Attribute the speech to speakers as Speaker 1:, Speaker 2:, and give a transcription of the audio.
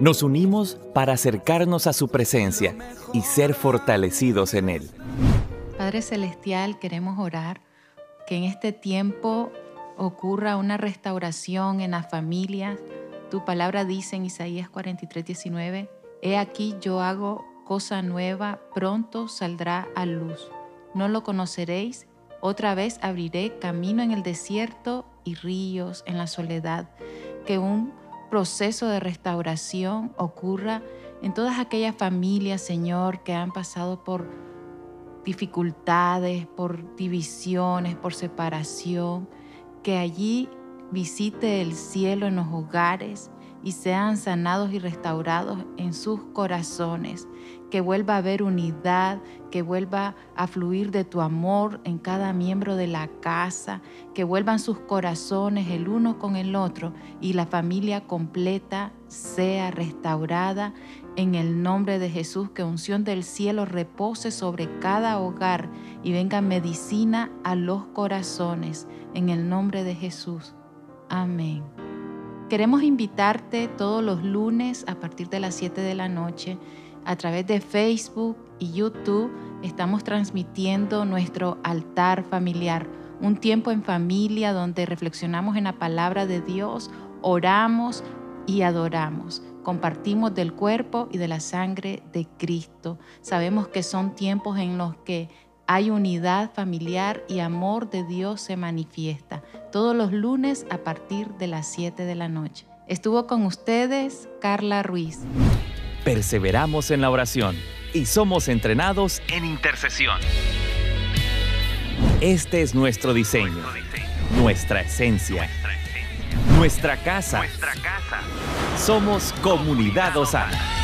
Speaker 1: Nos unimos para acercarnos a su presencia y ser fortalecidos en Él.
Speaker 2: Padre Celestial, queremos orar que en este tiempo ocurra una restauración en las familias. Tu palabra dice en Isaías 43, 19, He aquí yo hago cosa nueva, pronto saldrá a luz. No lo conoceréis, otra vez abriré camino en el desierto y ríos en la soledad. Que un proceso de restauración ocurra en todas aquellas familias, Señor, que han pasado por dificultades, por divisiones, por separación, que allí visite el cielo en los hogares y sean sanados y restaurados en sus corazones, que vuelva a haber unidad, que vuelva a fluir de tu amor en cada miembro de la casa, que vuelvan sus corazones el uno con el otro y la familia completa sea restaurada en el nombre de Jesús, que unción del cielo repose sobre cada hogar y venga medicina a los corazones. En el nombre de Jesús. Amén. Queremos invitarte todos los lunes a partir de las 7 de la noche a través de Facebook y YouTube. Estamos transmitiendo nuestro altar familiar, un tiempo en familia donde reflexionamos en la palabra de Dios, oramos y adoramos compartimos del cuerpo y de la sangre de Cristo. Sabemos que son tiempos en los que hay unidad familiar y amor de Dios se manifiesta. Todos los lunes a partir de las 7 de la noche. Estuvo con ustedes Carla Ruiz.
Speaker 1: Perseveramos en la oración y somos entrenados en intercesión. Este es nuestro diseño, nuestra esencia, nuestra casa. Somos Comunidad Osana.